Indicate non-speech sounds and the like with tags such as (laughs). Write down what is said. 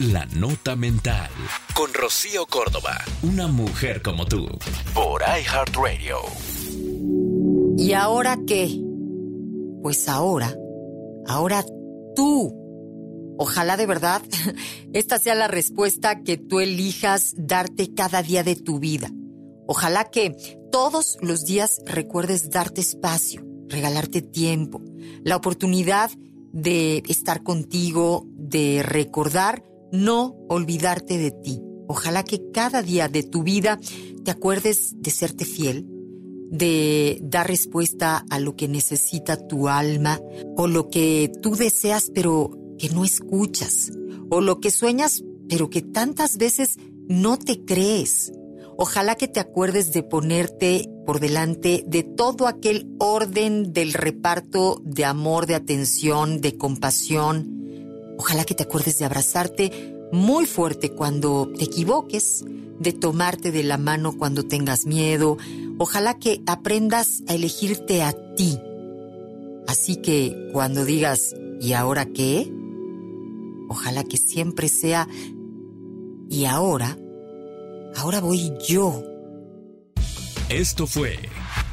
La Nota Mental. Con Rocío Córdoba. Una mujer como tú. Por iHeartRadio. ¿Y ahora qué? Pues ahora. Ahora tú Ojalá de verdad (laughs) esta sea la respuesta que tú elijas darte cada día de tu vida. Ojalá que todos los días recuerdes darte espacio, regalarte tiempo, la oportunidad de estar contigo, de recordar, no olvidarte de ti. Ojalá que cada día de tu vida te acuerdes de serte fiel, de dar respuesta a lo que necesita tu alma o lo que tú deseas, pero que no escuchas, o lo que sueñas, pero que tantas veces no te crees. Ojalá que te acuerdes de ponerte por delante de todo aquel orden del reparto de amor, de atención, de compasión. Ojalá que te acuerdes de abrazarte muy fuerte cuando te equivoques, de tomarte de la mano cuando tengas miedo. Ojalá que aprendas a elegirte a ti. Así que cuando digas, ¿y ahora qué? Ojalá que siempre sea, y ahora, ahora voy yo. Esto fue